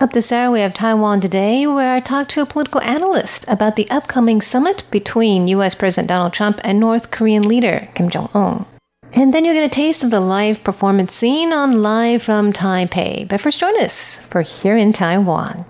up this hour, we have Taiwan Today, where I talk to a political analyst about the upcoming summit between U.S. President Donald Trump and North Korean leader Kim Jong un. And then you'll get a taste of the live performance scene on Live from Taipei. But first, join us for Here in Taiwan.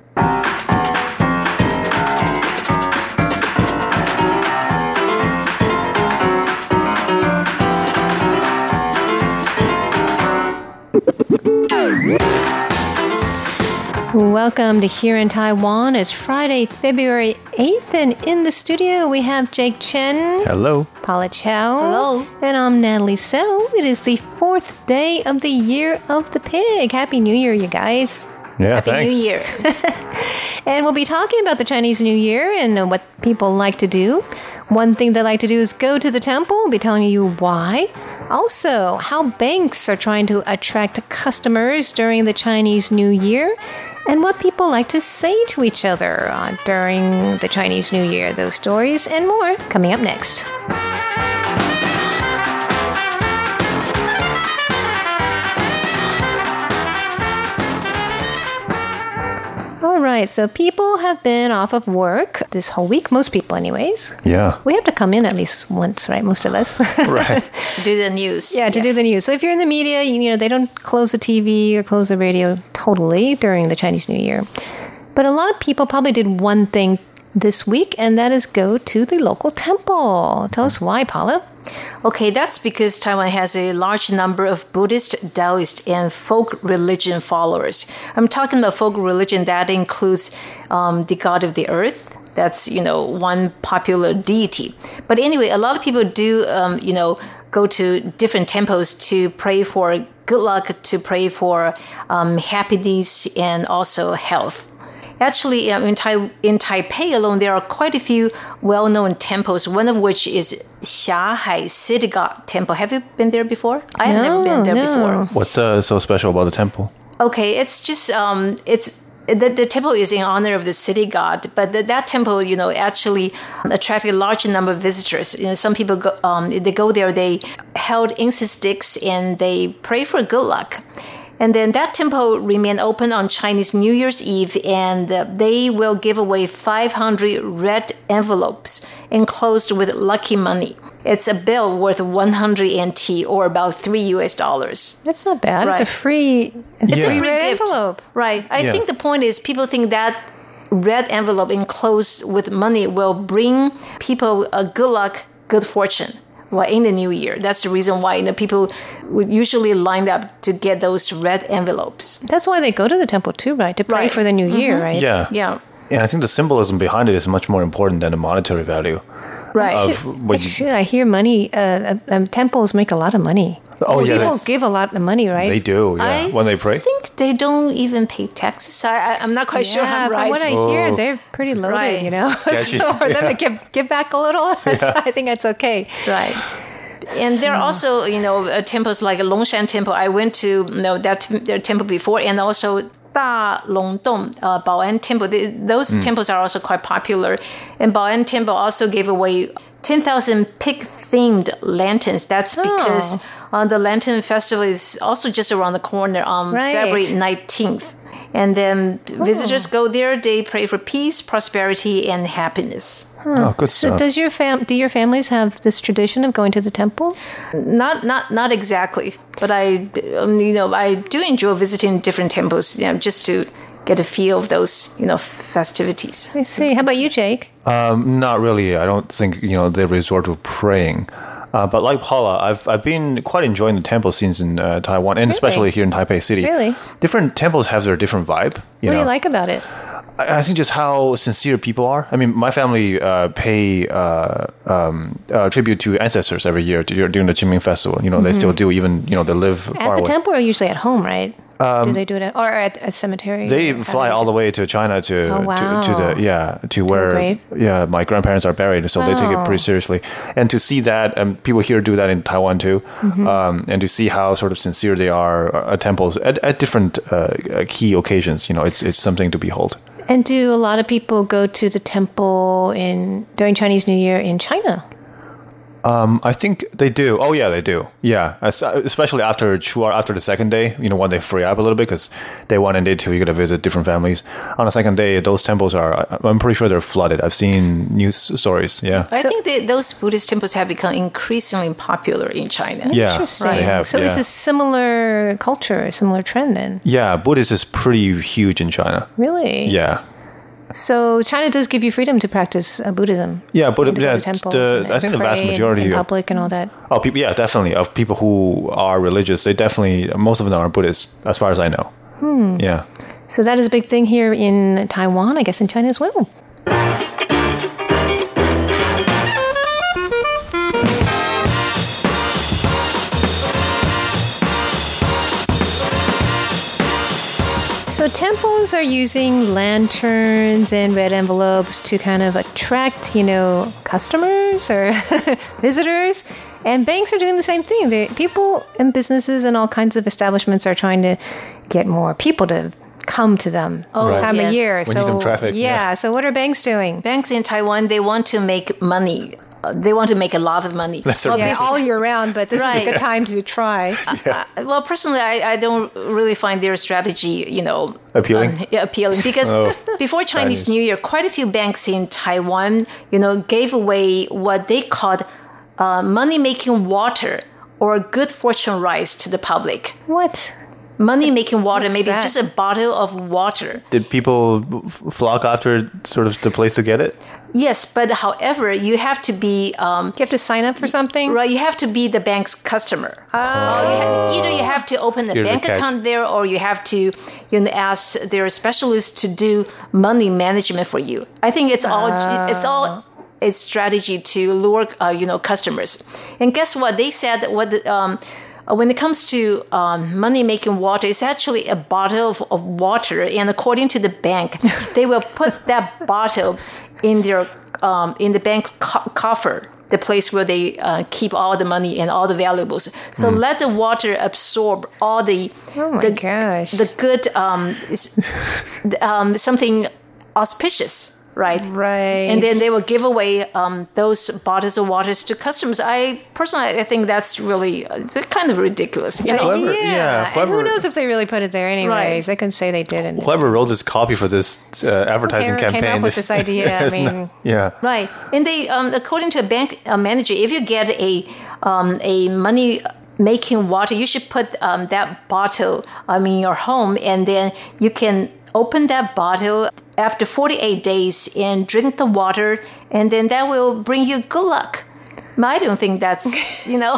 Welcome to Here in Taiwan. It's Friday, February 8th, and in the studio we have Jake Chen. Hello. Paula Chow. Hello. And I'm Natalie So. It is the fourth day of the year of the pig. Happy New Year, you guys. Yeah, Happy thanks. New Year. And we'll be talking about the Chinese New Year and uh, what people like to do. One thing they like to do is go to the temple. We'll be telling you why. Also, how banks are trying to attract customers during the Chinese New Year and what people like to say to each other uh, during the Chinese New Year. Those stories and more coming up next. Right, so people have been off of work this whole week, most people, anyways. Yeah. We have to come in at least once, right? Most of us. Right. to do the news. Yeah, to do the news. So if you're in the media, you, you know, they don't close the TV or close the radio totally during the Chinese New Year. But a lot of people probably did one thing this week, and that is go to the local temple. Tell us why, Paula. Okay, that's because Taiwan has a large number of Buddhist, Taoist, and folk religion followers. I'm talking about folk religion that includes um, the god of the earth. That's you know one popular deity. But anyway, a lot of people do um, you know go to different temples to pray for good luck, to pray for um, happiness, and also health. Actually, um, in, tai- in Taipei alone, there are quite a few well known temples, one of which is Xiahai City God Temple. Have you been there before? I have never been there no. before. What's uh, so special about the temple? Okay, it's just, um, it's. The, the temple is in honor of the city god, but the, that temple, you know, actually attracted a large number of visitors. You know, some people go, um, they go there, they held incense sticks and they pray for good luck. And then that temple remain open on Chinese New Year's Eve, and uh, they will give away 500 red envelopes enclosed with lucky money. It's a bill worth 100 NT or about three US dollars. That's not bad. It's a free, it's Yeah. a free Free red gift. envelope. Right. I Yeah. think the point is people think that red envelope enclosed with money will bring people a good luck, good fortune. Well, in the new year, that's the reason why you know, people would usually line up to get those red envelopes. That's why they go to the temple too, right? To pray Right. for the new year, mm-hmm. right? Yeah. Yeah. And I think the symbolism behind it is much more important than the monetary value Right. of what you. Actually, I hear money. Uh, um, temples make a lot of money. Oh, yeah, people give a lot of money, right? They do, yeah. I when they pray. I think they don't even pay taxes. I, I, I'm not quite sure yeah, I'm from right. what I hear, Oh. they're pretty loaded, Right. you know. Sketchy. so for them to give, give back a little, yeah. I think that's okay. Right. And there are also, you know, uh, temples like a Longshan Temple. I went to you know that their temple before, and also Da Longdong, uh, Baoan Temple. They, those temples are also quite popular. And Baoan Temple also gave away 10,000 pig themed lanterns. That's because uh, the Lantern Festival is also just around the corner on Right. February 19th. And then visitors go there, they pray for peace, prosperity, and happiness. Oh, good So stuff. does your fam? Do your families have this tradition of going to the temple? Not not not exactly, but I um, you know I do enjoy visiting different temples, you know, just to get a feel of those you know festivities. I see. How about you, Jake? Um, not really. I don't think you know they resort to praying. Uh, but like Paula, I've I've been quite enjoying the temple scenes in uh, Taiwan, and especially here in Taipei City. Really? different temples have their different vibe. You what do you like about it? I I think just how sincere people are. I mean, my family uh, pay uh, um, uh, tribute to ancestors every year during the Qingming festival. You know, they still do, even you know they live Mm-hmm. At the temple or usually at home, right? Do they do it at, or at a cemetery? Um, They fly all the way to China to, Oh, wow. to, to the yeah to where yeah my grandparents are buried, so they take it Oh. pretty seriously. And to see that, and people here do that in Taiwan too, Mm-hmm. um, and to see how sort of sincere they are at temples at, at different uh, key occasions, you know, it's it's something to behold. And do a lot of people go to the temple in during Chinese New Year in China? Um, I think they do. Oh yeah, they do. Yeah, especially after Chuar, after the second day, you know, when they free up a little bit because day one and day two you got to visit different families. On the second day, those temples are. I'm pretty sure they're flooded. I've seen news stories. Yeah. I think that those Buddhist temples have become increasingly popular in China. Yeah, Interesting. they have, so yeah. it's a similar culture, a similar trend then. Yeah, Buddhist is pretty huge in China. Really? Yeah. So China does give you freedom to practice uh, Buddhism. Yeah, but And yeah, temples the, and I think the vast majority in of public and all that. oh people, yeah, definitely of people who are religious, they definitely most of them are Buddhists, as far as I know. Hmm. Yeah. So that is a big thing here in Taiwan, I guess in China as well. Temples are using lanterns and red envelopes to kind of attract, you know, customers or visitors. And banks are doing the same thing. They, people and businesses and all kinds of establishments are trying to get more people to come to them Oh, this time yes. of year. We so need some traffic, Yeah, yeah. So what are banks doing? Banks in Taiwan, they want to make money. Uh, They want to make a lot of money. That's their Well, business. all year round, but this is a good time to try. Uh, well, personally, I, I don't really find their strategy, you know, Appealing? um, yeah, appealing because Oh, before Chinese, Chinese. New Year, quite a few banks in Taiwan, you know, gave away what they called uh, money-making water or good fortune rice to the public. What? Money-making water, What's maybe that? just a bottle of water. Did people flock after sort of the place to get it? Yes, but however, you have to be um, You have to sign up for something? Right, you have to be the bank's customer. Oh. You ha- either you have to open a Here's the bank catch. account there, or you have to, you know, ask their specialists to do money management for you. I think it's all it's all its strategy to lure, uh, you know, customers. And guess what? They said that what the, um, when it comes to um, money making water, it's actually a bottle of, of water, and according to the bank, they will put that bottle in their um, in the bank's co- coffer, the place where they uh, keep all the money and all the valuables. So let the water absorb all the Oh the, gosh. the good um, um, something auspicious. Right, Right. and then they will give away um, those bottles of waters to customers. I personally, I think that's really it's kind of ridiculous. You know? Whoever- yeah. yeah, and who knows if they really put it there anyways. Right. They can say they didn't. Whoever wrote this copy for this uh, advertising Whoever came campaign up with this idea, I is not- mean- yeah. Right, and they, um, according to a bank uh, manager, if you get a um, a money making water, you should put um, that bottle um, in your home, and then you can open that bottle after 48 days and drink the water, and then that will bring you good luck. I don't think that's you know.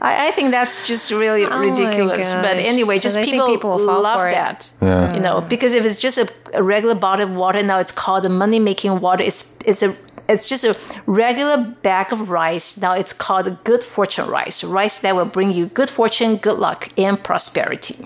I, I think that's just really Oh ridiculous. But anyway, just people, people love that. Yeah. You know, because if it's just a, a regular bottle of water, now it's called a money making water. It's it's a it's just a regular bag of rice. Now it's called good fortune rice, rice that will bring you good fortune, good luck, and prosperity.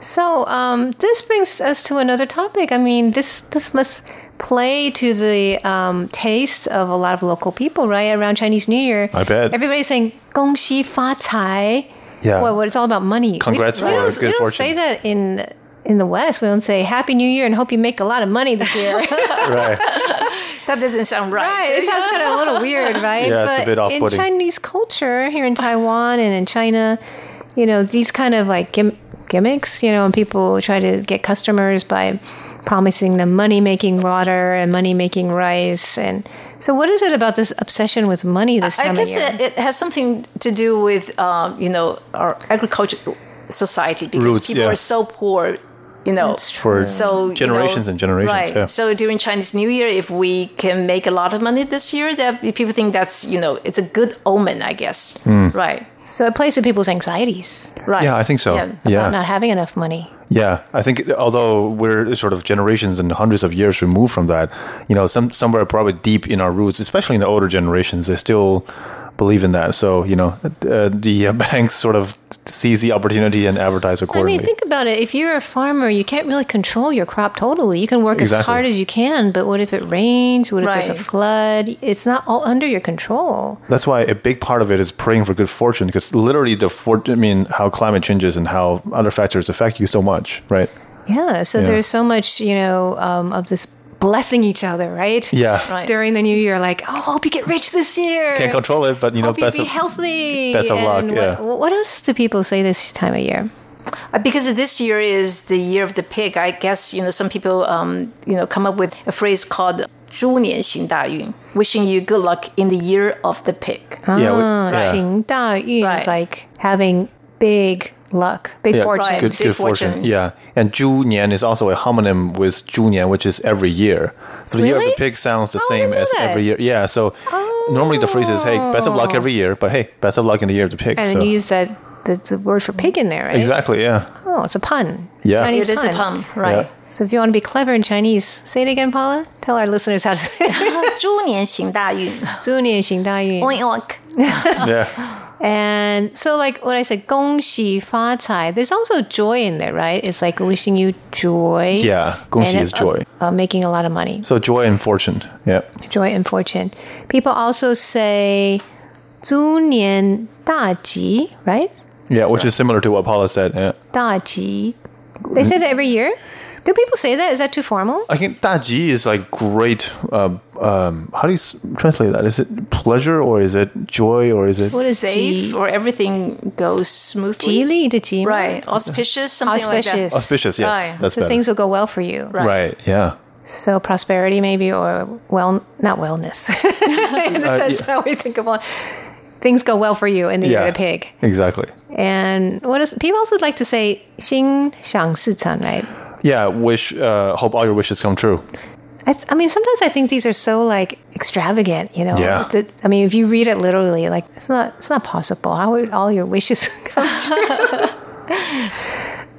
So um, this brings us to another topic. I mean, this this must play to the um, tastes of a lot of local people, right? Around Chinese New Year, I bet everybody's saying "gong xi fa cai." Yeah, well, it's all about money. Congrats we, we for don't, good we don't fortune. say that in in the West. We don't say "Happy New Year" and hope you make a lot of money this year. right. That doesn't sound right. Right, it sounds kind of a little weird, right? Yeah, it's a but bit in off-putting. Chinese culture, here in Taiwan and in China, you know, these kind of like gim- gimmicks, you know, and people try to get customers by promising them money making water and money making rice. And so, what is it about this obsession with money this I time guess of year? it, it has something to do with um, you know our agricultural society because Roots, people yeah. are so poor. You know, That's For so you generations know, and generations, Right. yeah. So during Chinese New Year, if we can make a lot of money this year, that people think that's you know it's a good omen, I guess. Hmm. Right. so, it plays to people's anxieties Right. Yeah, I think so. Yeah. Yeah. about not having enough money. Yeah, I think although we're sort of generations and hundreds of years removed from that, you know, some somewhere probably deep in our roots, especially in the older generations, they still believe in that. So you know, uh, the uh, banks sort of seize the opportunity and advertise accordingly. I mean, think about it. If you're a farmer, you can't really control your crop totally. You can work as hard as you can, but what if it rains? What if there's a flood? It's not all under your control. That's why a big part of it is praying for good fortune, because literally the fort. I mean, how climate changes and how other factors affect you so much, right? Yeah. So Yeah. there's so much, you know, um, of this blessing each other, right? Yeah. Right. During the new year, like, oh, hope you get rich this year. Can't control it, but you know, hope you best be of, healthy. best of luck, And yeah. What, what else do people say this time of year? Uh, because this year is the year of the pig, I guess you know some people um, you know come up with a phrase called "猪年行大运," wishing you good luck in the year of the pig. yeah, we- Ah, yeah. 行大运, Right. like having big luck, big yeah, fortune, good, big fortune. fortune. Yeah, and zhunian is also a homonym with zhunian, which is every year. So the really? year of the pig sounds the oh, same as that. every year. Yeah, so oh. normally the phrase is "Hey, best of luck oh. every year," but hey, best of luck in the year of the pig. And so. you use that that's a word for pig in there, right? Exactly. Yeah. Oh, it's a pun. Yeah, Chinese it pun. is a pun, right? Yeah. So if you want to be clever in Chinese, say it again, Paula. Tell our listeners how to say it. 猪年行大运.猪年行大运. Oink. yeah. And so, like what I said, 恭喜发财. There's also joy in there, right? It's like wishing you joy. Yeah. 恭喜 and, is joy. Uh, uh, making a lot of money. So joy and fortune. Yeah. Joy and fortune. People also say 猪年大吉, right? Yeah. Which is similar to what Paula said. Yeah. 大吉. They say that every year. Do people say that? Is that too formal? I think daji is like great. Uh, um, how do you translate that? Is it pleasure or is it joy or is it? What is safe or everything goes smoothly? Jili, the ji. Right. Auspicious, something Auspicious. like that. Auspicious, yes. Right. That's so better. things will go well for you. Right. right. Yeah. So prosperity, maybe, or well, not wellness. In the uh, sense yeah. how we think about things go well for you in the yeah, year of the pig. Exactly. And what is people also like to say xing shang si right? Yeah. Wish. Uh, hope all your wishes come true. It's, I mean, sometimes I think these are so like extravagant, you know. Yeah. That- I mean, if you read it literally, like it's not it's not possible. How would all your wishes come true?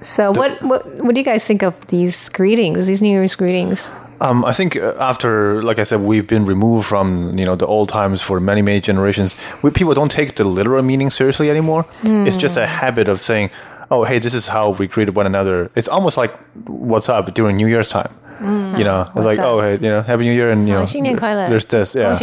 so, what what what do you guys think of these greetings? These New Year's greetings? Um, I think uh, after, like I said, we've been removed from you know the old times for many many generations. We, people don't take the literal meaning seriously anymore. It's just a habit of saying, oh hey this is how we greet one another it's almost like what's up during new year's time mm. you know it's what's like up? oh hey you know happy new year and you know there's this yeah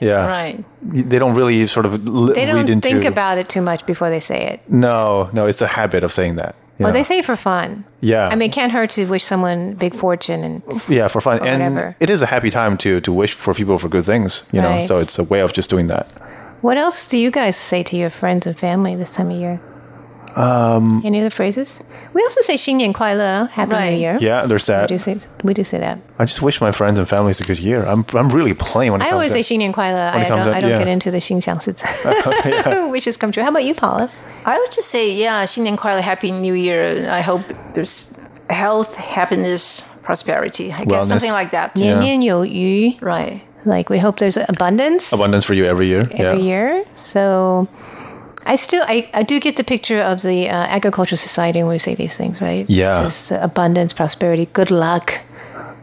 yeah right they don't really sort of li- they don't into, think about it too much before they say it no no it's a habit of saying that well, know. they say for fun. Yeah, I mean, it can't hurt to wish someone big fortune and yeah, for fun. And whatever. it is a happy time to to wish for people for good things, you right. know. So it's a way of just doing that. What else do you guys say to your friends and family this time of year? Um, Any other phrases? We also say 新年快乐, Happy New Right. Year. Yeah, there's We that. do say we do say that. I just wish my friends and families a good year. I'm I'm really playing when it I comes always to say 新年快乐. When I it comes don't, to- I don't yeah. get into the 心想事成 Wishes come true. How about you, Paula? I would just say, yeah, 新年快乐, Happy New Year. I hope there's health, happiness, prosperity. I guess Wellness. something like that. 年年有余. Right. Like we hope there's abundance abundance for you every year. every yeah. year. So I still I, I do get the picture of the uh, agricultural society when we say these things, right? Yeah. Uh, abundance, prosperity, good luck,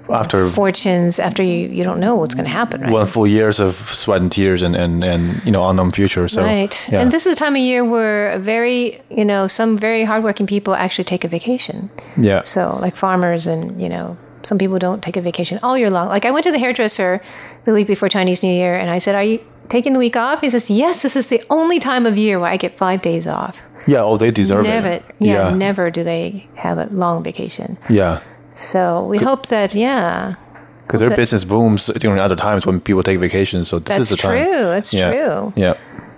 After fortunes. After you you don't know what's going to happen, right? one full years of sweat and tears and and and you know unknown future. So right. yeah. And this is the time of year where very you know some very hardworking people actually take a vacation. yeah. So, like farmers, and you know, some people don't take a vacation all year long. Like, I went to the hairdresser the week before Chinese New Year, and I said, Are you taking the week off? He says, Yes, this is the only time of year where I get five days off. yeah. Oh, they deserve never, it. yeah, yeah. never do they have a long vacation. Yeah. So, we hope that, yeah, Because their that- business booms during other times when people take vacations. So this is the time. That's true. That's yeah. true. Yeah.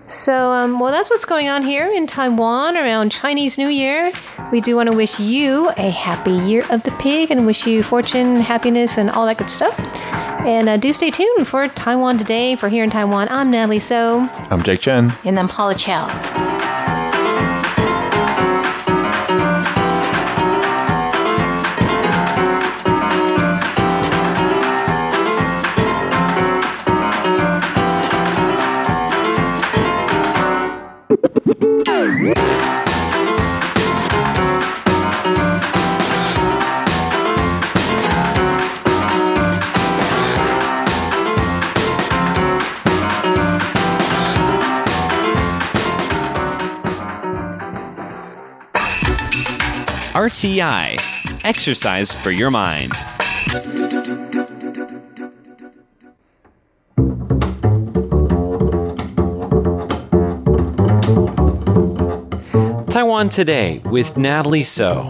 So, um, well, that's what's going on here in Taiwan around Chinese New Year. We do want to wish you a happy year of the pig and wish you fortune, happiness, and all that good stuff. And uh, do stay tuned for Taiwan Today. For Here in Taiwan, I'm Natalie So. I'm Jake Chen. And I'm Paula Chow. RTI Exercise for Your Mind. Taiwan Today with Natalie So.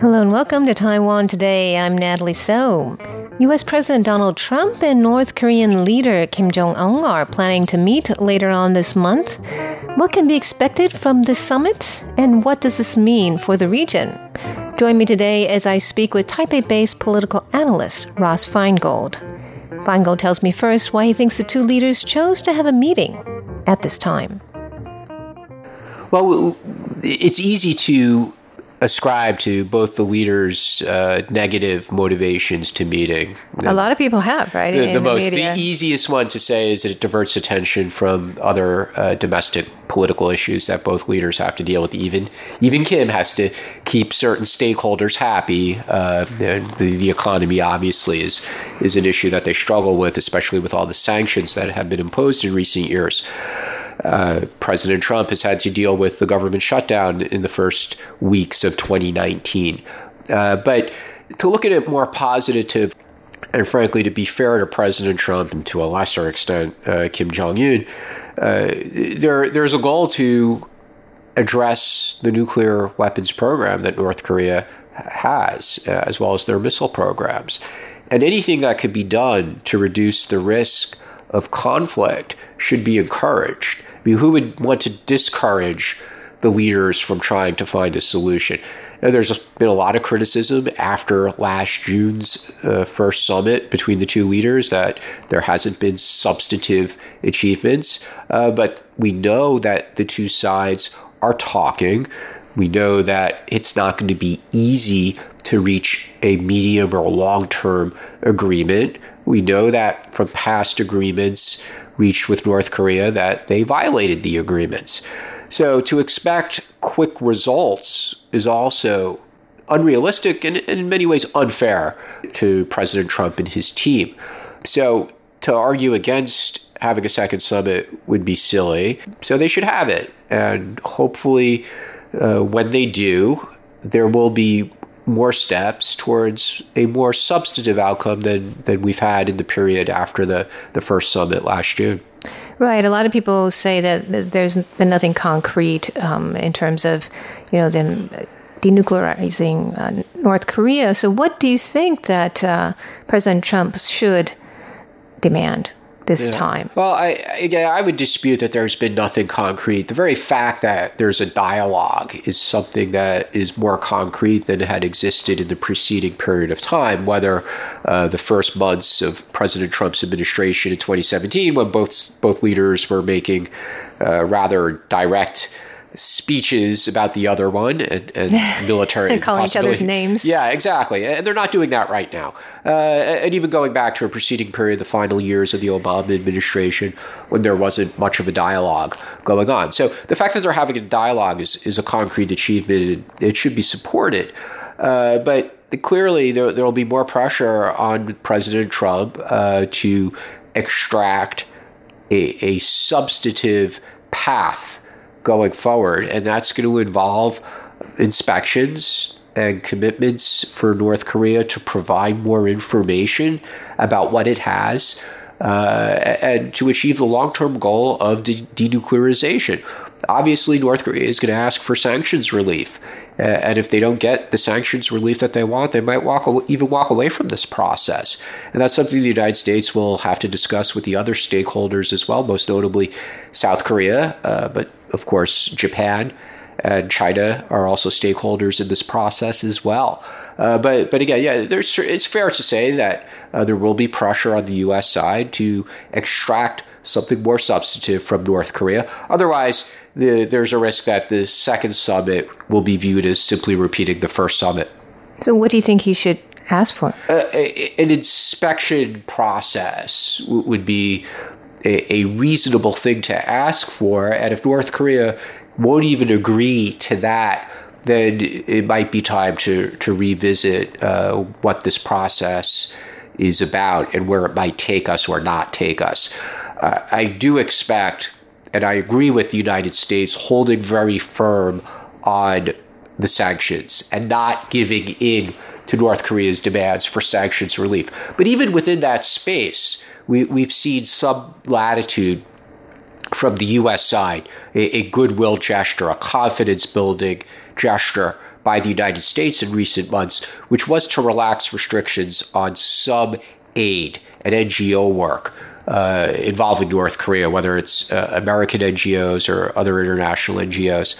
Hello and welcome to Taiwan Today. I'm Natalie So. U.S. President Donald Trump and North Korean leader Kim Jong un are planning to meet later on this month. What can be expected from this summit, and what does this mean for the region? Join me today as I speak with Taipei based political analyst Ross Feingold. Feingold tells me first why he thinks the two leaders chose to have a meeting at this time. Well, it's easy to ascribe to both the leaders' uh, negative motivations to meeting. A lot of people have, right? The, the, the most, media. the easiest one to say is that it diverts attention from other uh, domestic political issues that both leaders have to deal with. Even even Kim has to keep certain stakeholders happy. Uh, the, the economy obviously is is an issue that they struggle with, especially with all the sanctions that have been imposed in recent years. Uh, President Trump has had to deal with the government shutdown in the first weeks of 2019. Uh, but to look at it more positive, and frankly, to be fair to President Trump and to a lesser extent uh, Kim Jong Un, uh, there there's a goal to address the nuclear weapons program that North Korea has, uh, as well as their missile programs, and anything that could be done to reduce the risk of conflict should be encouraged. Mean, who would want to discourage the leaders from trying to find a solution? There's been a lot of criticism after last June's uh, first summit between the two leaders that there hasn't been substantive achievements, uh, but we know that the two sides are talking. We know that it's not going to be easy to reach a medium or long term agreement. We know that from past agreements reached with North Korea that they violated the agreements. So to expect quick results is also unrealistic and in many ways unfair to President Trump and his team. So to argue against having a second summit would be silly. So they should have it. And hopefully, uh, when they do, there will be more steps towards a more substantive outcome than, than we've had in the period after the, the first summit last June. Right. A lot of people say that there's been nothing concrete um, in terms of, you know, them denuclearizing uh, North Korea. So, what do you think that uh, President Trump should demand? This yeah. time. Well, I again, I would dispute that there's been nothing concrete. The very fact that there's a dialogue is something that is more concrete than had existed in the preceding period of time. Whether uh, the first months of President Trump's administration in 2017, when both both leaders were making uh, rather direct speeches about the other one and, and military and calling each other's names. Yeah, exactly. And they're not doing that right now. Uh, and even going back to a preceding period, the final years of the Obama administration, when there wasn't much of a dialogue going on. So the fact that they're having a dialogue is, is a concrete achievement. It should be supported. Uh, but clearly, there will be more pressure on President Trump uh, to extract a, a substantive path going forward, and that's going to involve inspections and commitments for North Korea to provide more information about what it has uh, and to achieve the long term goal of de- denuclearization. Obviously, North Korea is going to ask for sanctions relief. Uh, and if they don't get the sanctions relief that they want, they might walk away, even walk away from this process. And that's something the United States will have to discuss with the other stakeholders as well, most notably South Korea, uh, but of course, Japan and China are also stakeholders in this process as well. Uh, but but again, yeah, there's it's fair to say that uh, there will be pressure on the U.S. side to extract something more substantive from North Korea. Otherwise, the, there's a risk that the second summit will be viewed as simply repeating the first summit. So, what do you think he should ask for? Uh, an inspection process w- would be a, a reasonable thing to ask for. And if North Korea won't even agree to that, then it might be time to, to revisit uh, what this process is about and where it might take us or not take us. Uh, I do expect and I agree with the United States holding very firm on the sanctions and not giving in to North Korea's demands for sanctions relief. But even within that space, we, we've seen some latitude from the U.S. side, a, a goodwill gesture, a confidence building gesture by the United States in recent months, which was to relax restrictions on some aid and NGO work uh, involving North Korea, whether it's uh, American NGOs or other international NGOs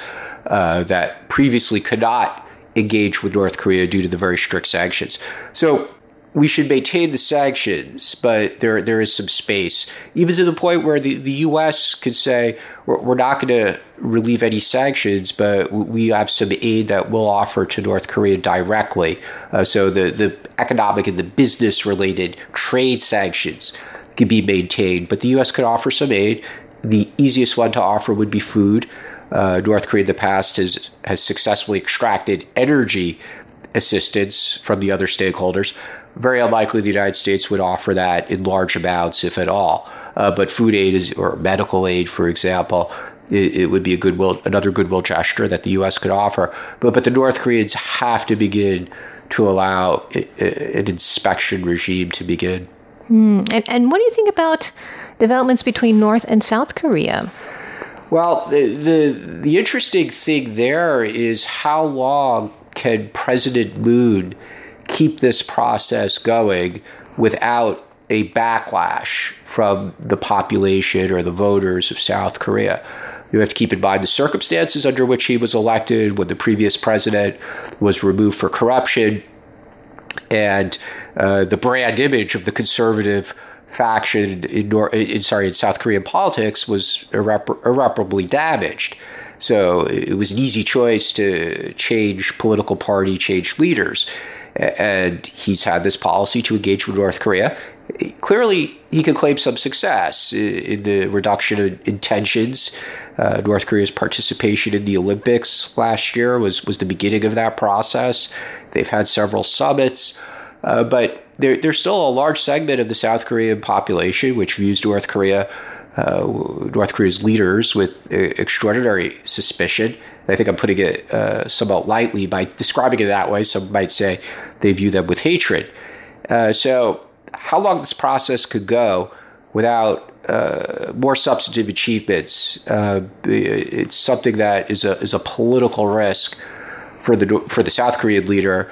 uh, that previously could not engage with North Korea due to the very strict sanctions. So we should maintain the sanctions, but there there is some space, even to the point where the, the U.S. could say we're, we're not going to relieve any sanctions, but we have some aid that we'll offer to North Korea directly. Uh, so the the economic and the business related trade sanctions could be maintained, but the U.S. could offer some aid. The easiest one to offer would be food. Uh, North Korea in the past has has successfully extracted energy assistance from the other stakeholders. Very unlikely the United States would offer that in large amounts, if at all. Uh, but food aid is, or medical aid, for example, it, it, would be a goodwill, another goodwill gesture that the U.S. could offer. But but the North Koreans have to begin to allow an inspection regime to begin. Mm. And, and what do you think about developments between North and South Korea? Well, the, the, the interesting thing there is how long can President Moon keep this process going without a backlash from the population or the voters of South Korea? You have to keep in mind the circumstances under which he was elected when the previous president was removed for corruption and uh, the brand image of the conservative faction in, in, sorry in South Korean politics was irrepar- irreparably damaged. So it was an easy choice to change political party, change leaders. And he's had this policy to engage with North Korea. Clearly, he can claim some success in the reduction in tensions. Uh, North Korea's participation in the Olympics last year was, was the beginning of that process. They've had several summits. Uh, but there, there's still a large segment of the South Korean population which views North Korea, uh, North Korea's leaders, with uh, extraordinary suspicion. I think I'm putting it uh, somewhat lightly by describing it that way. Some might say they view them with hatred. Uh, so, how long this process could go without uh, more substantive achievements, it's something that is a is a political risk for the for the South Korean leader.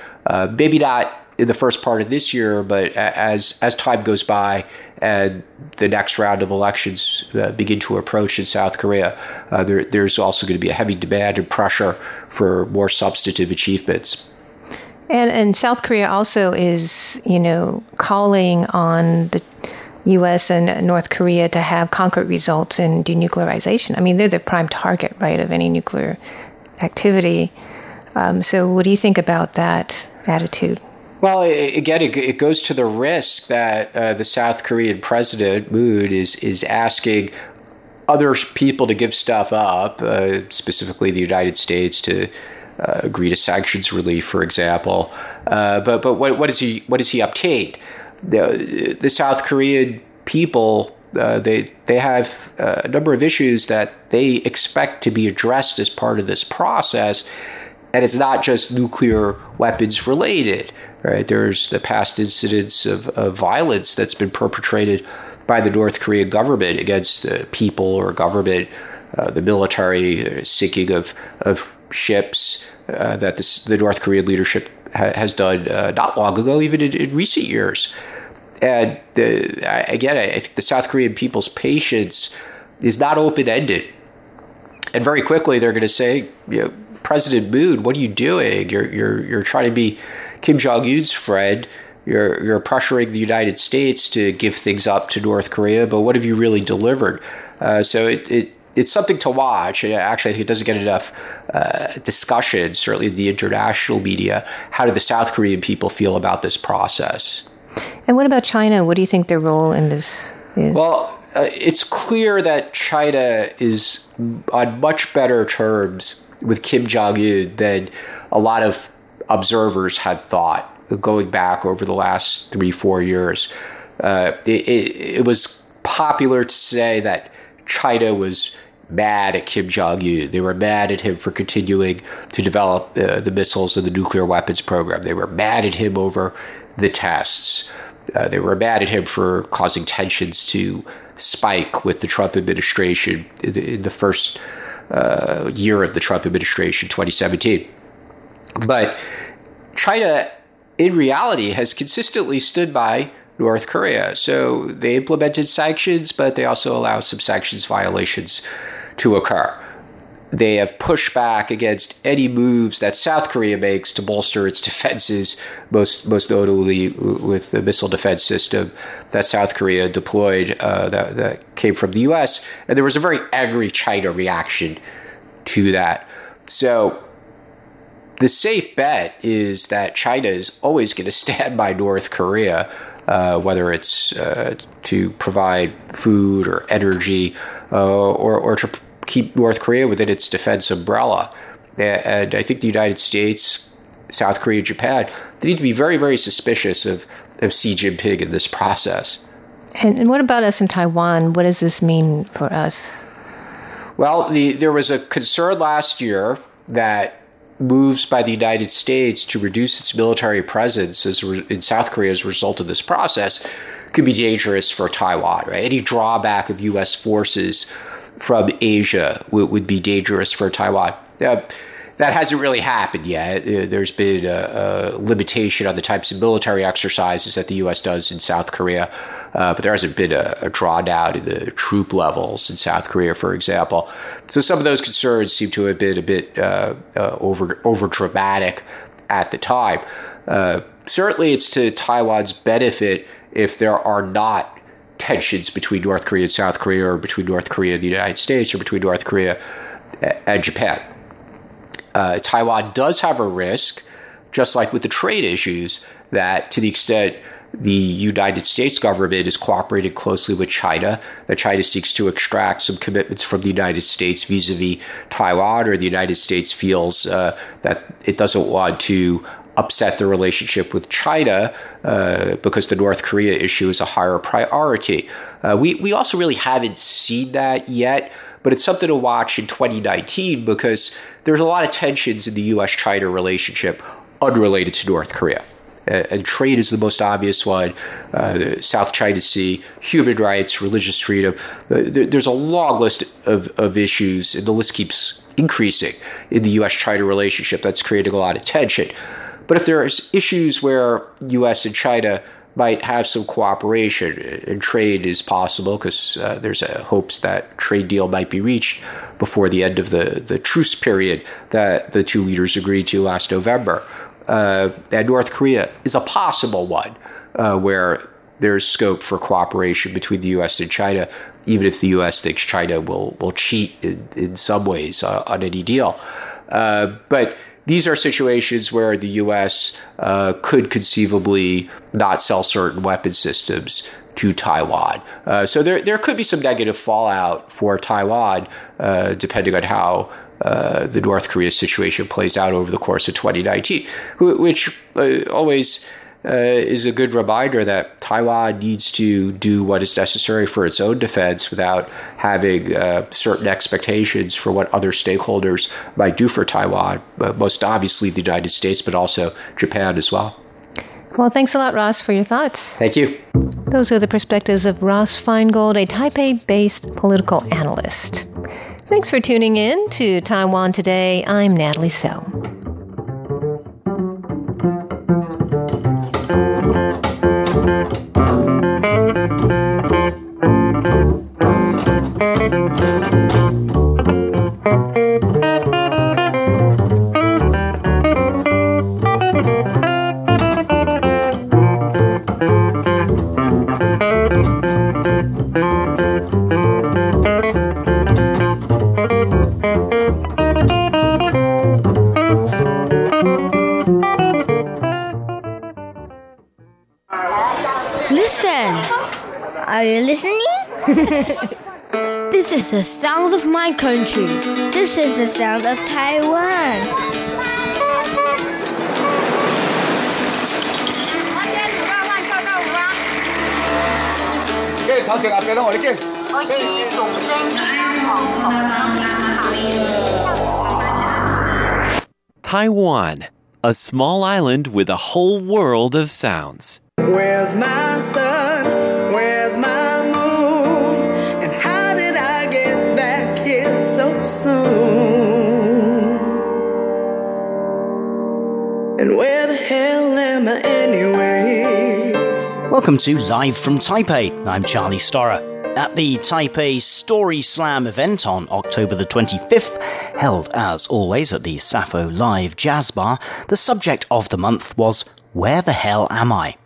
maybe not in the first part of this year, but as as time goes by and the next round of elections uh, begin to approach in South Korea, uh, there, there's also going to be a heavy demand and pressure for more substantive achievements. And and South Korea also is, you know, calling on the U.S. and North Korea to have concrete results in denuclearization. I mean, they're the prime target, right, of any nuclear activity. Um, so, what do you think about that attitude? Well, again, it, goes to the risk that uh, the South Korean president Moon is is asking other people to give stuff up, uh, specifically the United States, to uh, agree to sanctions relief, for example. Uh, but but what what is he what does he obtain? The, the South Korean people uh, they they have uh, a number of issues that they expect to be addressed as part of this process, and it's not just nuclear weapons related. Right? There's the past incidents of, of violence that's been perpetrated by the North Korean government against uh, people or government, uh, the military, uh, sinking of, of ships uh, that this, the North Korean leadership ha- has done uh, not long ago, even in, in recent years. And the, again, I think the South Korean people's patience is not open ended. And very quickly, they're going to say, you know, President Moon, what are you doing? You're, you're, you're trying to be Kim Jong Un's friend. You're you're pressuring the United States to give things up to North Korea, but what have you really delivered? Uh, so it, it it's something to watch. Actually, I think it doesn't get enough uh, discussion, certainly in the international media. How do the South Korean people feel about this process? And what about China? What do you think their role in this is? Well, uh, it's clear that China is on much better terms with Kim Jong Un than a lot of observers had thought going back over the last three, four years. Uh, it, it, it, was popular to say that China was mad at Kim Jong un. They were mad at him for continuing to develop uh, the missiles and the nuclear weapons program. They were mad at him over the tests. Uh, they were mad at him for causing tensions to spike with the Trump administration in the, in the first uh, year of the Trump administration, 2017. But China, in reality, has consistently stood by North Korea. So they implemented sanctions, but they also allow some sanctions violations to occur. They have pushed back against any moves that South Korea makes to bolster its defenses, most most notably with the missile defense system that South Korea deployed uh, that, that came from the U.S. And there was a very angry China reaction to that. So the safe bet is that China is always going to stand by North Korea, uh, whether it's uh, to provide food or energy, uh, or or to keep North Korea within its defense umbrella. And I think the United States, South Korea, Japan, they need to be very, very suspicious of, of Xi Jinping in this process. And, and what about us in Taiwan? What does this mean for us? Well, the, there was a concern last year that moves by the United States to reduce its military presence re- in South Korea as a result of this process could be dangerous for Taiwan. Right? Any drawback of U.S. forces from Asia would, would be dangerous for Taiwan. Uh, that hasn't really happened yet. Uh, there's been a, a, limitation on the types of military exercises that the U.S. does in South Korea, uh, but there hasn't been a, a, drawdown in the troop levels in South Korea, for example. So some of those concerns seem to have been a bit uh, uh over over dramatic at the time. Uh, certainly, it's to Taiwan's benefit if there are not tensions between North Korea and South Korea, or between North Korea and the United States, or between North Korea and Japan. Uh, Taiwan does have a risk, just like with the trade issues, that to the extent the United States government is cooperating closely with China, that China seeks to extract some commitments from the United States vis a vis Taiwan, or the United States feels uh, that it doesn't want to upset the relationship with China uh, because the North Korea issue is a higher priority. Uh, we, we also really haven't seen that yet, but it's something to watch in 2019 because there's a lot of tensions in the US China relationship unrelated to North Korea. and trade is the most obvious one. Uh, South China Sea, human rights, religious freedom. there's a long list of, of issues, and the list keeps increasing in the U.S. China relationship that's creating a lot of tension. But if there's issues where U.S. and China might have some cooperation and trade is possible because uh, there's hopes that trade deal might be reached before the end of the, the truce period that the two leaders agreed to last November. Uh, and North Korea is a possible one uh, where there's scope for cooperation between the U.S. and China, even if the U.S. thinks China will will cheat in, in some ways uh, on any deal. Uh, but these are situations where the U.S. Uh, could conceivably not sell certain weapon systems to Taiwan. Uh, so there, there could be some negative fallout for Taiwan, uh, depending on how uh, the North Korea situation plays out over the course of 2019, which uh, always uh, is a good reminder that Taiwan needs to do what is necessary for its own defense without having uh, certain expectations for what other stakeholders might do for Taiwan, most obviously the United States, but also Japan as well. Well, thanks a lot, Ross, for your thoughts. Thank you. Those are the perspectives of Ross Feingold, a Taipei based political analyst. Thanks for tuning in to Taiwan Today. I'm Natalie So. country. This is the sound of Taiwan. Okay, 可以从真香港同表演卡 Taiwan, a small island with a whole world of sounds. Where's my sun? Welcome to Live from Taipei. I'm Charlie Storrar. At the Taipei Story Slam event on October the 25th, held as always at the Sappho Live Jazz Bar, the subject of the month was Where the Hell Am I?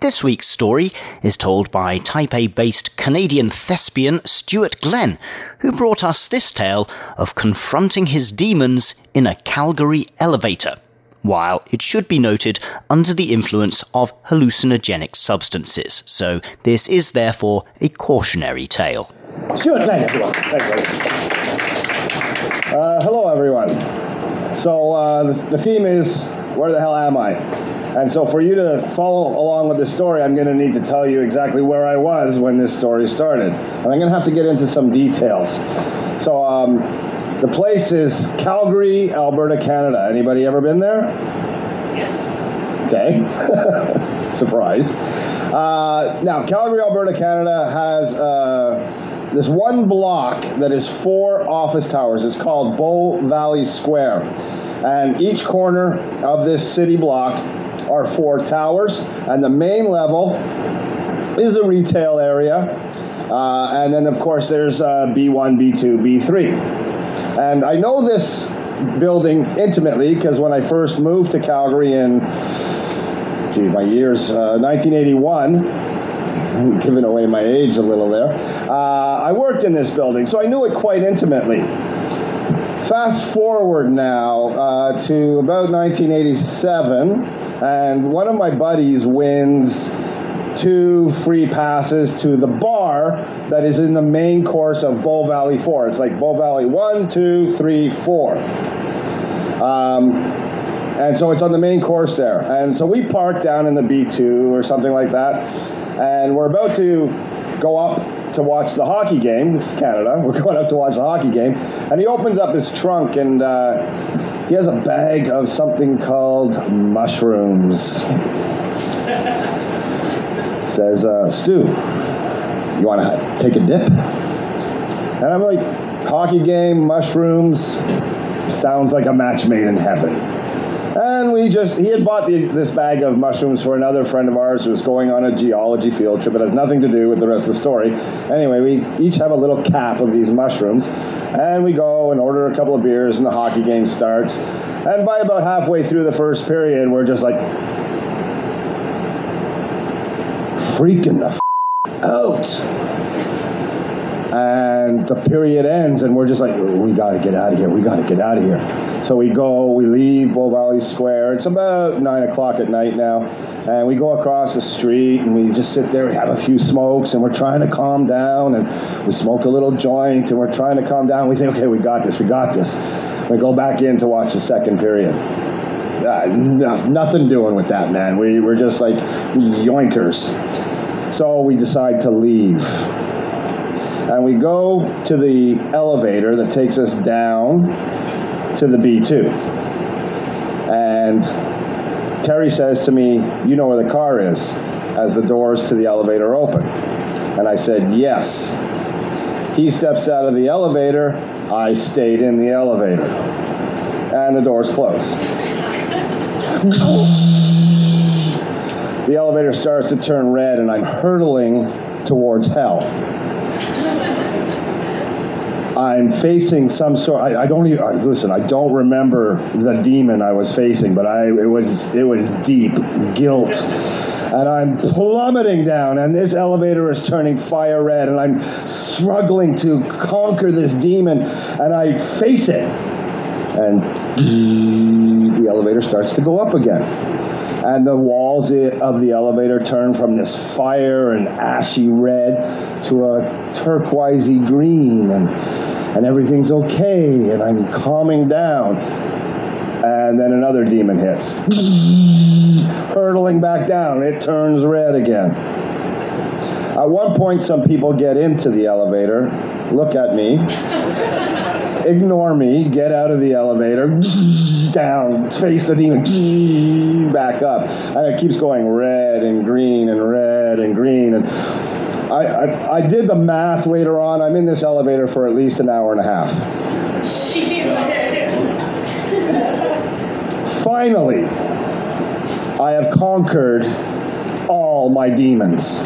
This week's story is told by Taipei based Canadian thespian Stuart Glenn, who brought us this tale of confronting his demons in a Calgary elevator while it should be noted under the influence of hallucinogenic substances. So this is therefore a cautionary tale. Stuart Glenn, everyone. Thank you. Uh, hello, everyone. So uh, the, the theme is where the hell am I? And so for you to follow along with this story, I'm going to need to tell you exactly where I was when this story started, and I'm going to have to get into some details. So. Um, the place is Calgary, Alberta, Canada. Anybody ever been there? Yes. Okay. Surprise. Uh, now, Calgary, Alberta, Canada has uh, this one block that is four office towers. It's called Bow Valley Square. And each corner of this city block are four towers. And the main level is a retail area. Uh, and then, of course, there's B1, B2, B3. And I know this building intimately because when I first moved to Calgary in, gee, my years, uh, 1981, I'm giving away my age a little there, uh, I worked in this building, so I knew it quite intimately. Fast forward now uh, to about 1987, and one of my buddies wins two free passes to the bar that is in the main course of Bow Valley 4. It's like Bow Valley 1, 2, 3, 4. Um, and so it's on the main course there. And so we park down in the B2 or something like that. And we're about to go up to watch the hockey game. It's Canada. We're going up to watch the hockey game. And he opens up his trunk and uh, he has a bag of something called mushrooms says, uh, Stu, you want to take a dip? And I'm like, hockey game, mushrooms, sounds like a match made in heaven. And we just, he had bought the, this bag of mushrooms for another friend of ours who was going on a geology field trip. It has nothing to do with the rest of the story. Anyway, we each have a little cap of these mushrooms. And we go and order a couple of beers, and the hockey game starts. And by about halfway through the first period, we're just like, freaking the f- out. And the period ends, and we're just like, we gotta get out of here. We gotta get out of here. So we go, we leave Bow Valley Square. It's about nine o'clock at night now, and we go across the street, and we just sit there. We have a few smokes, and we're trying to calm down, and we smoke a little joint, and we're trying to calm down. We think, okay, we got this. We got this. We go back in to watch the second period. Uh, no, nothing doing with that, man. We, we're just like yoinkers. So we decide to leave. And we go to the elevator that takes us down to the B2. And Terry says to me, You know where the car is, as the doors to the elevator open. And I said, Yes. He steps out of the elevator. I stayed in the elevator. And the doors close. the elevator starts to turn red, and I'm hurtling towards hell. I'm facing some sort. I, I don't even I, listen. I don't remember the demon I was facing, but I it was it was deep guilt, and I'm plummeting down. And this elevator is turning fire red, and I'm struggling to conquer this demon, and I face it, and the elevator starts to go up again. And the walls of the elevator turn from this fire and ashy red to a turquoisey green and and everything's okay and I'm calming down. And then another demon hits. Hurtling back down it turns red again. At one point, some people get into the elevator, look at me, ignore me, get out of the elevator, down, face the demon, back up. And it keeps going red and green and red and green. And I, I, I did the math later on. I'm in this elevator for at least an hour and a half. Finally, I have conquered all my demons.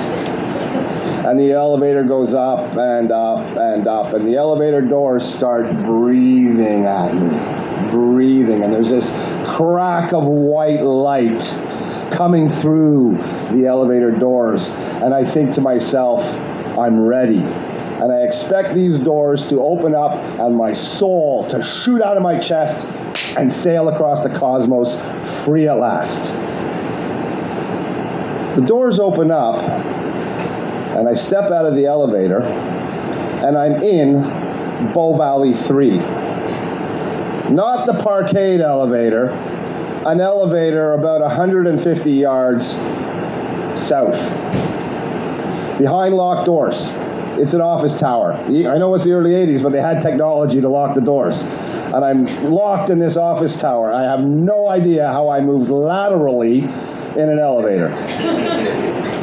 And the elevator goes up and up and up, and the elevator doors start breathing at me. Breathing, and there's this crack of white light coming through the elevator doors. And I think to myself, I'm ready. And I expect these doors to open up and my soul to shoot out of my chest and sail across the cosmos free at last. The doors open up, and I step out of the elevator, and I'm in Bow Valley 3. Not the parkade elevator, an elevator about 150 yards south, behind locked doors. It's an office tower. I know it's the early 80s, but they had technology to lock the doors. And I'm locked in this office tower. I have no idea how I moved laterally in an elevator.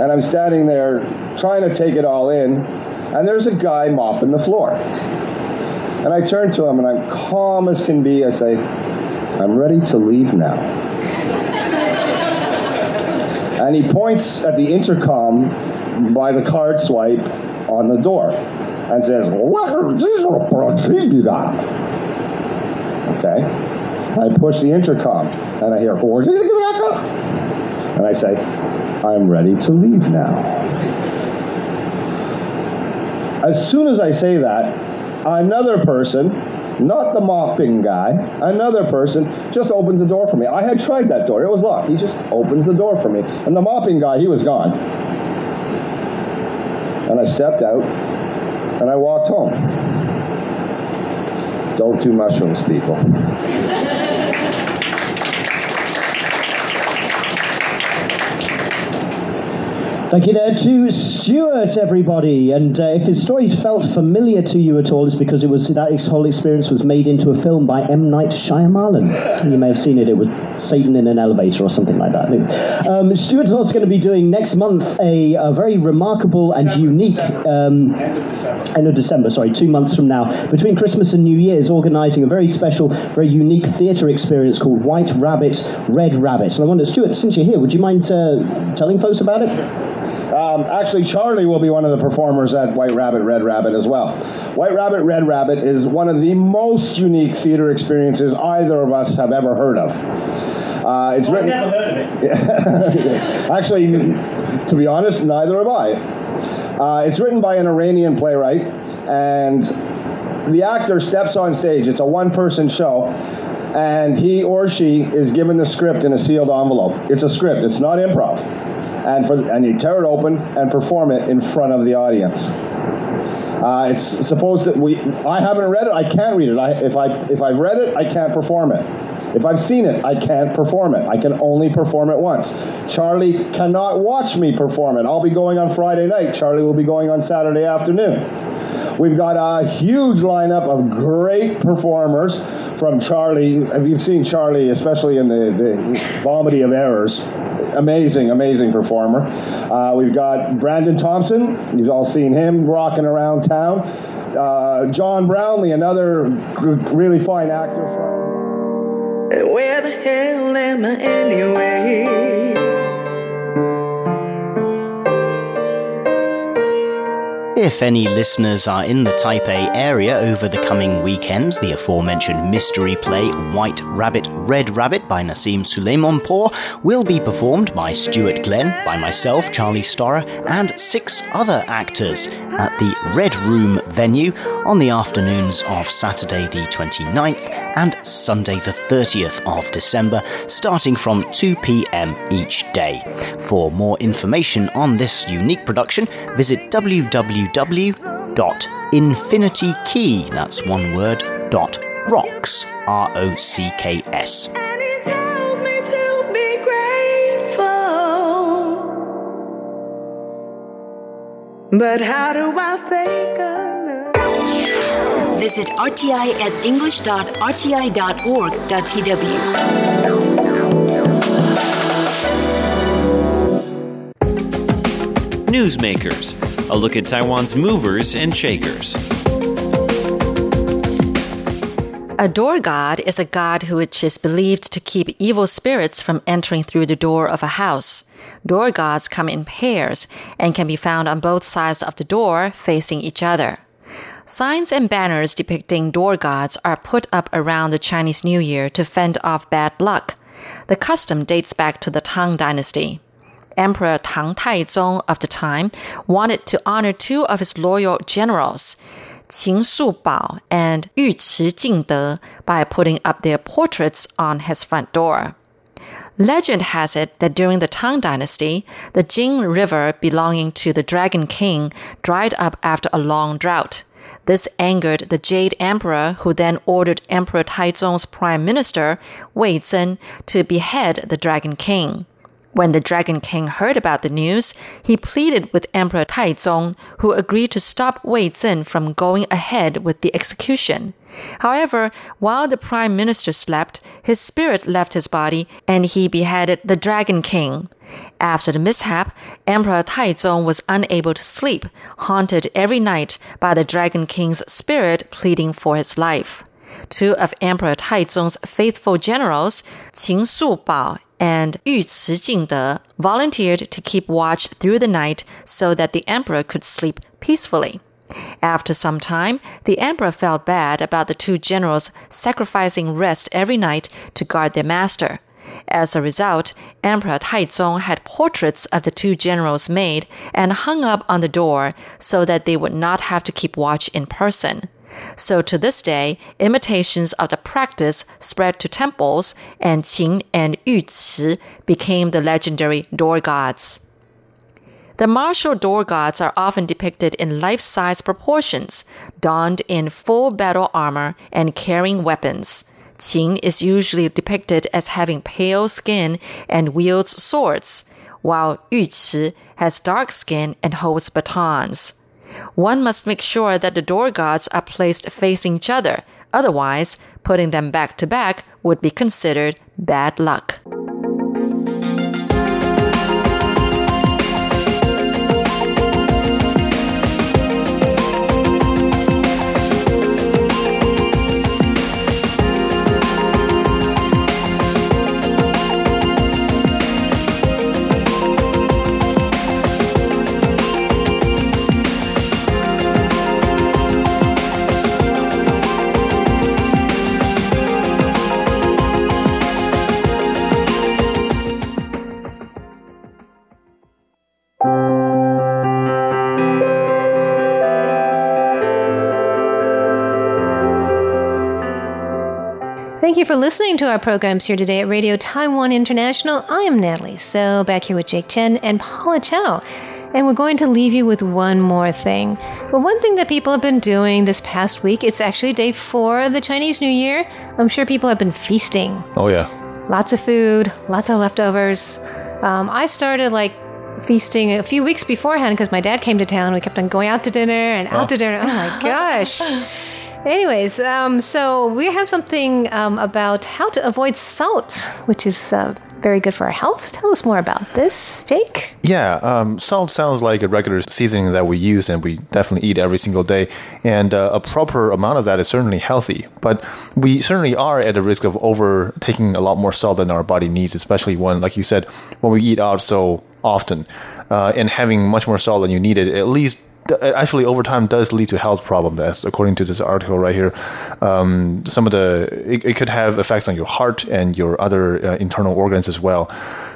and I'm standing there trying to take it all in, and there's a guy mopping the floor. And I turn to him and I'm calm as can be. I say, I'm ready to leave now. and he points at the intercom by the card swipe on the door and says, Okay. I push the intercom and I hear, and I say, I'm ready to leave now. As soon as I say that, another person, not the mopping guy, another person just opens the door for me. I had tried that door, it was locked. He just opens the door for me. And the mopping guy, he was gone. And I stepped out and I walked home. Don't do mushrooms, people. Thank you there to Stuart, everybody. And uh, if his story felt familiar to you at all, it's because it was that ex- whole experience was made into a film by M. Night Shyamalan. you may have seen it. It was Satan in an elevator or something like that. Um, Stuart's also going to be doing next month a, a very remarkable and unique um, end of December. Sorry, two months from now, between Christmas and New Year's, organising a very special, very unique theatre experience called White Rabbit, Red Rabbit. And I wonder, Stuart, since you're here, would you mind uh, telling folks about it? Um, actually, Charlie will be one of the performers at White Rabbit, Red Rabbit as well. White Rabbit, Red Rabbit is one of the most unique theater experiences either of us have ever heard of. Uh, it's written. never heard of it. actually, to be honest, neither have I. Uh, it's written by an Iranian playwright, and the actor steps on stage. It's a one-person show, and he or she is given the script in a sealed envelope. It's a script. It's not improv and for and you tear it open and perform it in front of the audience. Uh, it's supposed that we. I haven't read it. I can't read it. I, if I if I've read it, I can't perform it. If I've seen it, I can't perform it. I can only perform it once. Charlie cannot watch me perform it. I'll be going on Friday night. Charlie will be going on Saturday afternoon. We've got a huge lineup of great performers from Charlie. Have you seen Charlie, especially in the, the Vomity of Errors? Amazing, amazing performer. Uh, we've got Brandon Thompson. You've all seen him rocking around town. Uh, John Brownlee, another really fine actor where the hell am I anyway? If any listeners are in the Taipei area over the coming weekends, the aforementioned mystery play White Rabbit, Red Rabbit by Nassim Soleimanpour will be performed by Stuart Glenn, by myself, Charlie Storrar, and six other actors at the Red Room venue on the afternoons of Saturday the 29th and Sunday the 30th of December, starting from 2 pm each day. For more information on this unique production, visit www.infinitykey, that's one word, dot rocks, R O C K S. But how do I fake? Visit RTI at english.rti.org.tw. Newsmakers, a look at Taiwan's movers and shakers. A door god is a god which is believed to keep evil spirits from entering through the door of a house. Door gods come in pairs and can be found on both sides of the door facing each other. Signs and banners depicting door gods are put up around the Chinese New Year to fend off bad luck. The custom dates back to the Tang Dynasty. Emperor Tang Taizong of the time wanted to honor two of his loyal generals, Qin Shubao and Yuchi Jingde, by putting up their portraits on his front door. Legend has it that during the Tang Dynasty, the Jing River belonging to the Dragon King dried up after a long drought. This angered the Jade Emperor, who then ordered Emperor Taizong's prime minister, Wei Zheng, to behead the Dragon King. When the Dragon King heard about the news, he pleaded with Emperor Taizong, who agreed to stop Wei Zheng from going ahead with the execution. However, while the prime minister slept, his spirit left his body and he beheaded the Dragon King. After the mishap, Emperor Taizong was unable to sleep, haunted every night by the Dragon King's spirit pleading for his life. Two of Emperor Taizong's faithful generals, Qin Shubao and Yu Jingde, volunteered to keep watch through the night so that the emperor could sleep peacefully. After some time, the emperor felt bad about the two generals sacrificing rest every night to guard their master. As a result, Emperor Taizong had portraits of the two generals made and hung up on the door so that they would not have to keep watch in person. So to this day, imitations of the practice spread to temples, and Qin and Yuchi became the legendary door gods. The martial door gods are often depicted in life size proportions, donned in full battle armor and carrying weapons. Qin is usually depicted as having pale skin and wields swords, while Yuchi has dark skin and holds batons. One must make sure that the door gods are placed facing each other, otherwise, putting them back to back would be considered bad luck. Listening to our programs here today at Radio Taiwan International. I am Natalie So, back here with Jake Chen and Paula Chow. And we're going to leave you with one more thing. Well, one thing that people have been doing this past week, it's actually day four of the Chinese New Year. I'm sure people have been feasting. Oh, yeah. Lots of food, lots of leftovers. Um, I started like feasting a few weeks beforehand because my dad came to town. We kept on going out to dinner and out Oh. to dinner. Oh my gosh. Anyways, um, so we have something um, about how to avoid salt, which is uh, very good for our health. Tell us more about this, Jake. Yeah, um, salt sounds like a regular seasoning that we use and we definitely eat every single day. And uh, a proper amount of that is certainly healthy. But we certainly are at the risk of over taking a lot more salt than our body needs, especially when, like you said, when we eat out so often uh, and having much more salt than you needed, at least actually over time does lead to health problems according to this article right here. Um, some of the it, it could have effects on your heart and your other uh, internal organs as well.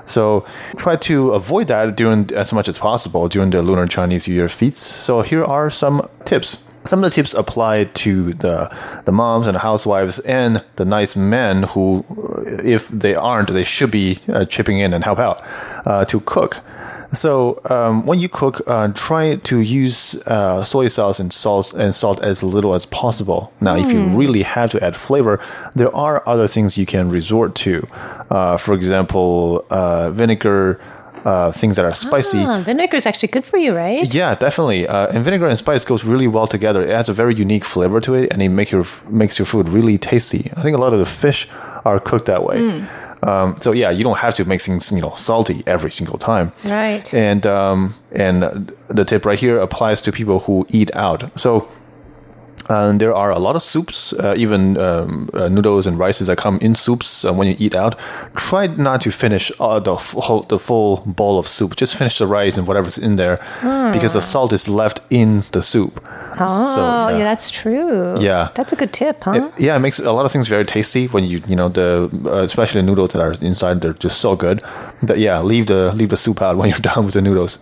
So try to avoid that during as much as possible during the lunar chinese new year feasts. So here are some tips. Some of the tips apply to the the moms and the housewives and the nice men who if they aren't they should be uh, chipping in and help out uh, to cook so um, when you cook, uh, try to use uh, soy sauce and salt and salt as little as possible. Now, if you Mm. really have to add flavor, there are other things you can resort to. Uh, for example, uh, vinegar. uh, things that are spicy. Ah, vinegar is actually good for you, right? Yeah, definitely. Uh, and vinegar and spice goes really well together. It has a very unique flavor to it, and it make your makes your food really tasty. I think a lot of the fish are cooked that way. Mm. Um, so yeah, you don't have to make things you know salty every single time. Right. And um, and the tip right here applies to people who eat out. So. And there are a lot of soups, uh, even um, uh, noodles and rices that come in soups uh, when you eat out. Try not to finish uh, the full, the full bowl of soup. Just finish the rice and whatever's in there, because the salt is left in the soup. Oh, yeah. that's true. Yeah. That's a good tip, huh? It- yeah, it makes a lot of things very tasty when you you know the uh, especially noodles that are inside they're just so good. But yeah, leave the leave the soup out when you're done with the noodles.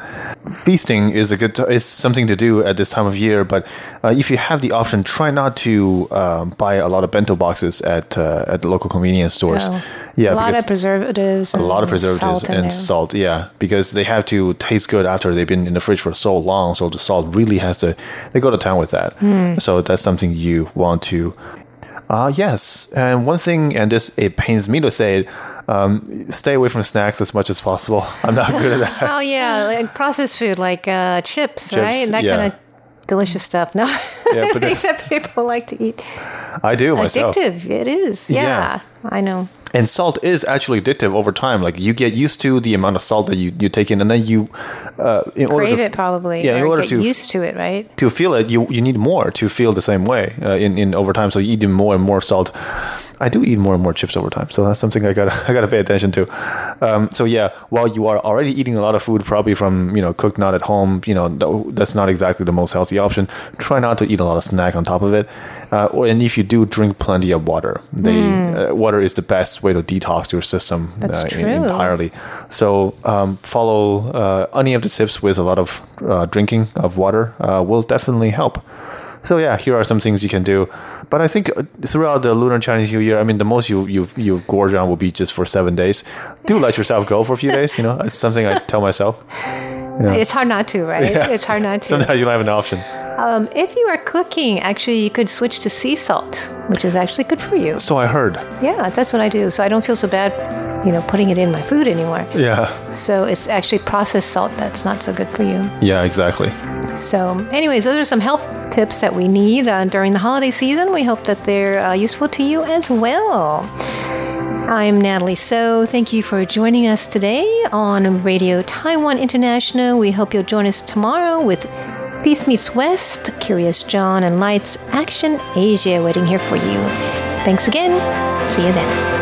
Feasting is a good is something to do at this time of year. But uh, if you have the option, try not to um, buy a lot of bento boxes at uh, at the local convenience stores. Oh. Yeah, a lot of preservatives. a lot of preservatives and salt yeah because they have to taste good after they've been in the fridge for so long so the salt really has to they go to town with that Hmm. so that's something you want to uh, yes and one thing and this it pains me to say it um, stay away from snacks as much as possible i'm not good at that Oh yeah, like processed food, like uh, chips, Chips, right? And that yeah. kind of delicious stuff. No, Yeah, but- things that people like to eat. i do myself Addictive, it is. Yeah, Yeah. I know. and salt is actually addictive over time like you get used to the amount of salt that you, you take in and then you uh, in order Crave to it probably. yeah in or order get to used to it, right? to feel it, you you need more to feel the same way uh, in in over time. So you eat more and more salt. I do eat more and more chips over time, so that's something I gotta I gotta pay attention to. Um, so yeah, while you are already eating a lot of food, probably from you know cooked not at home, you know that's not exactly the most healthy option. Try not to eat a lot of snack on top of it, uh, or and if you do, drink plenty of water. They uh, water is the best way to detox your system uh, true. entirely. So um, follow uh, any of the tips with a lot of uh, drinking of water uh, will definitely help. So yeah, here are some things you can do. But I think uh, throughout the Lunar Chinese New Year, I mean, the most you you you gorge on will be just for seven days. Do let yourself go for a few days. You know, it's something I tell myself. Yeah. It's hard not to, right? Yeah. It's hard not to. Sometimes you don't have an option. Um, if you are cooking, actually, you could switch to sea salt, which is actually good for you. So I heard. Yeah, that's what I do. So I don't feel so bad, you know, putting it in my food anymore. Yeah. So it's actually processed salt that's not so good for you. Yeah. Exactly. So, anyways, those are some help tips that we need uh, during the holiday season. We hope that they're uh, useful to you as well. I'm Natalie So. Thank you for joining us today on Radio Taiwan International. We hope you'll join us tomorrow with Peace Meets West, Curious John, and Lights Action Asia waiting here for you. Thanks again. See you then.